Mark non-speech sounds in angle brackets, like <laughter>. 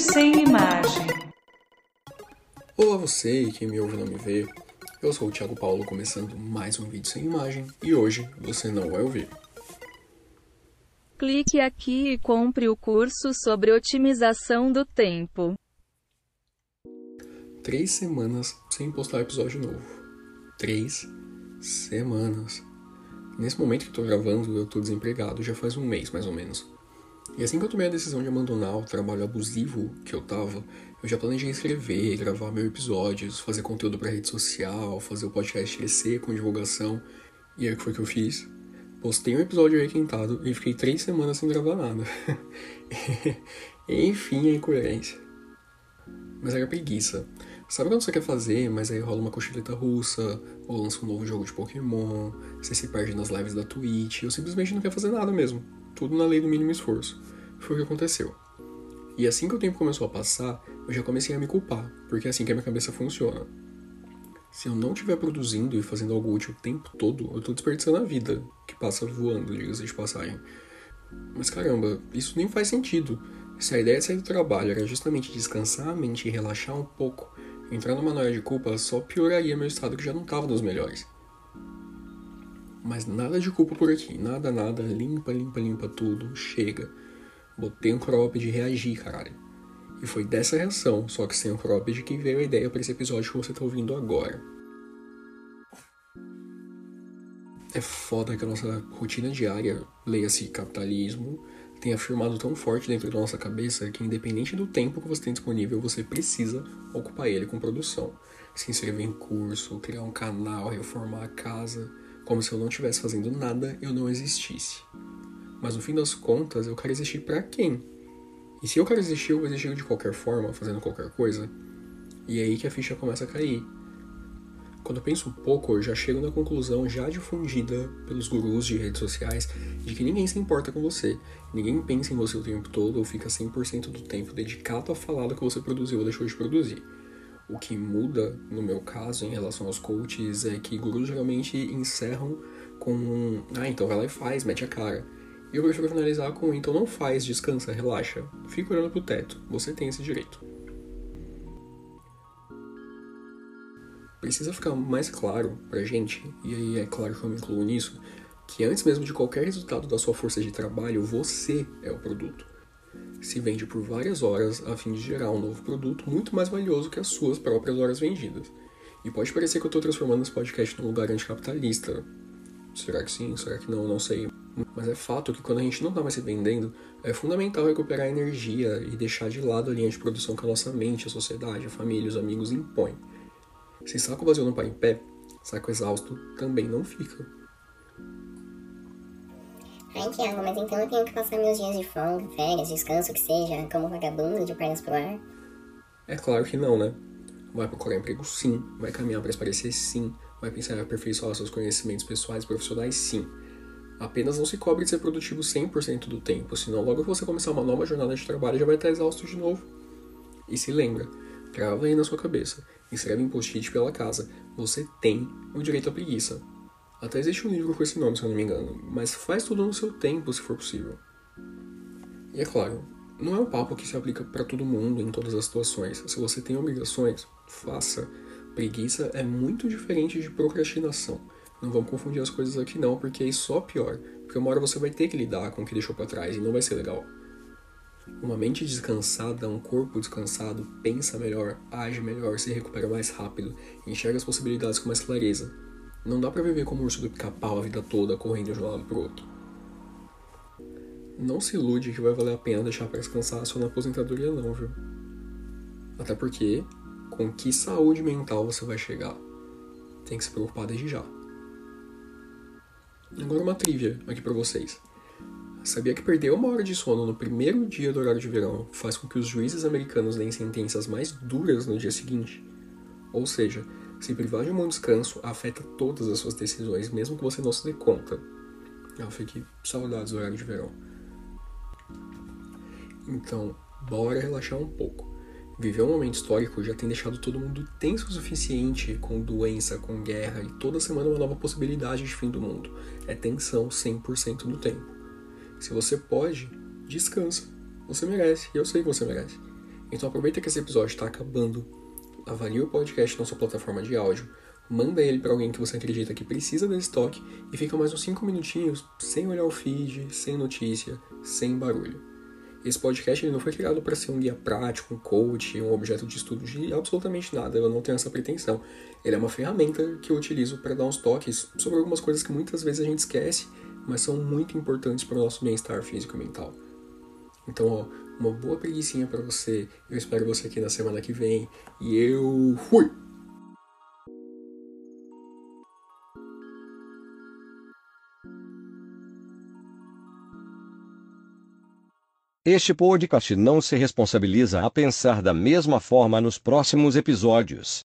sem imagem. Olá você e quem me ouve não me vê. Eu sou o Thiago Paulo começando mais um vídeo sem imagem e hoje você não vai ouvir. Clique aqui e compre o curso sobre otimização do tempo. Três semanas sem postar episódio novo. Três semanas. Nesse momento que estou gravando, eu estou desempregado já faz um mês mais ou menos. E assim que eu tomei a decisão de abandonar o trabalho abusivo que eu tava, eu já planejei escrever, gravar mil episódios, fazer conteúdo para rede social, fazer o podcast crescer com divulgação. E aí o que foi que eu fiz? Postei um episódio requentado e fiquei três semanas sem gravar nada. <laughs> Enfim, a incoerência. Mas era preguiça. Sabe quando você quer fazer, mas aí rola uma cochileta russa, ou lança um novo jogo de Pokémon, você se perde nas lives da Twitch, ou simplesmente não quer fazer nada mesmo. Tudo na lei do mínimo esforço. Foi o que aconteceu. E assim que o tempo começou a passar, eu já comecei a me culpar, porque é assim que a minha cabeça funciona. Se eu não estiver produzindo e fazendo algo útil o tempo todo, eu tô desperdiçando a vida, que passa voando, diga-se de passagem. Mas caramba, isso nem faz sentido. Se a ideia de sair do trabalho era justamente descansar a mente e relaxar um pouco, entrar numa noia de culpa só pioraria meu estado que já não estava dos melhores. Mas nada de culpa por aqui, nada, nada, limpa, limpa, limpa tudo, chega. Botei um cropped e reagi, caralho. E foi dessa reação, só que sem o cropped, que veio a ideia para esse episódio que você tá ouvindo agora. É foda que a nossa rotina diária, leia-se capitalismo, tem afirmado tão forte dentro da nossa cabeça que, independente do tempo que você tem disponível, você precisa ocupar ele com produção. Se inscrever em curso, criar um canal, reformar a casa, como se eu não estivesse fazendo nada, eu não existisse. Mas no fim das contas, eu quero existir para quem? E se eu quero existir, eu vou existir de qualquer forma, fazendo qualquer coisa. E é aí que a ficha começa a cair. Quando eu penso um pouco, eu já chego na conclusão já difundida pelos gurus de redes sociais de que ninguém se importa com você. Ninguém pensa em você o tempo todo ou fica 100% do tempo dedicado a falar do que você produziu ou deixou de produzir. O que muda, no meu caso, em relação aos coaches, é que gurus geralmente encerram com ah, então vai lá e faz, mete a cara. E eu prefiro finalizar com, então não faz, descansa, relaxa. Fica olhando pro teto, você tem esse direito. precisa ficar mais claro pra gente, e aí é claro que eu me incluo nisso, que antes mesmo de qualquer resultado da sua força de trabalho, você é o produto. Se vende por várias horas a fim de gerar um novo produto muito mais valioso que as suas próprias horas vendidas. E pode parecer que eu estou transformando esse podcast num lugar anticapitalista. Será que sim? Será que não? Não sei. Mas é fato que quando a gente não está mais se vendendo, é fundamental recuperar a energia e deixar de lado a linha de produção que a nossa mente, a sociedade, a família, os amigos impõem. Se saco vazio não para em pé, saco exausto também não fica. Ai, Tiago, mas então eu tenho que passar meus dias de folga, férias, descanso, que seja, como vagabundo de pernas pro ar? É claro que não, né? Vai procurar emprego sim, vai caminhar para esparecer sim, vai pensar em aperfeiçoar seus conhecimentos pessoais e profissionais sim. Apenas não se cobre de ser produtivo 100% do tempo, senão logo que você começar uma nova jornada de trabalho já vai estar exausto de novo. E se lembra, grava aí na sua cabeça, escreve em post-it pela casa, você tem o direito à preguiça. Até existe um livro com esse nome, se eu não me engano, mas faz tudo no seu tempo, se for possível. E é claro, não é um papo que se aplica para todo mundo em todas as situações. Se você tem obrigações, faça. Preguiça é muito diferente de procrastinação. Não vamos confundir as coisas aqui não, porque é só pior. Porque uma hora você vai ter que lidar com o que deixou para trás e não vai ser legal. Uma mente descansada, um corpo descansado, pensa melhor, age melhor, se recupera mais rápido, enxerga as possibilidades com mais clareza. Não dá para viver como um urso do pica-pau a vida toda, correndo de um lado pro outro. Não se ilude que vai valer a pena deixar para descansar só na aposentadoria não, viu? Até porque, com que saúde mental você vai chegar? Tem que se preocupar desde já. Agora uma trivia aqui para vocês. Sabia que perder uma hora de sono no primeiro dia do horário de verão faz com que os juízes americanos deem sentenças mais duras no dia seguinte? Ou seja, se privar de um bom descanso afeta todas as suas decisões, mesmo que você não se dê conta. Ah, fique saudades do horário de verão. Então, bora relaxar um pouco. Viver um momento histórico já tem deixado todo mundo tenso o suficiente com doença, com guerra e toda semana uma nova possibilidade de fim do mundo. É tensão 100% do tempo. Se você pode, descansa. Você merece, e eu sei que você merece. Então aproveita que esse episódio está acabando, avalie o podcast na sua plataforma de áudio, manda ele para alguém que você acredita que precisa desse toque e fica mais uns 5 minutinhos sem olhar o feed, sem notícia, sem barulho. Esse podcast ele não foi criado para ser um guia prático, um coach, um objeto de estudo de absolutamente nada, eu não tenho essa pretensão. Ele é uma ferramenta que eu utilizo para dar uns toques sobre algumas coisas que muitas vezes a gente esquece, mas são muito importantes para o nosso bem-estar físico e mental. Então, ó, uma boa preguiçinha para você. Eu espero você aqui na semana que vem. E eu fui! Este podcast não se responsabiliza a pensar da mesma forma nos próximos episódios.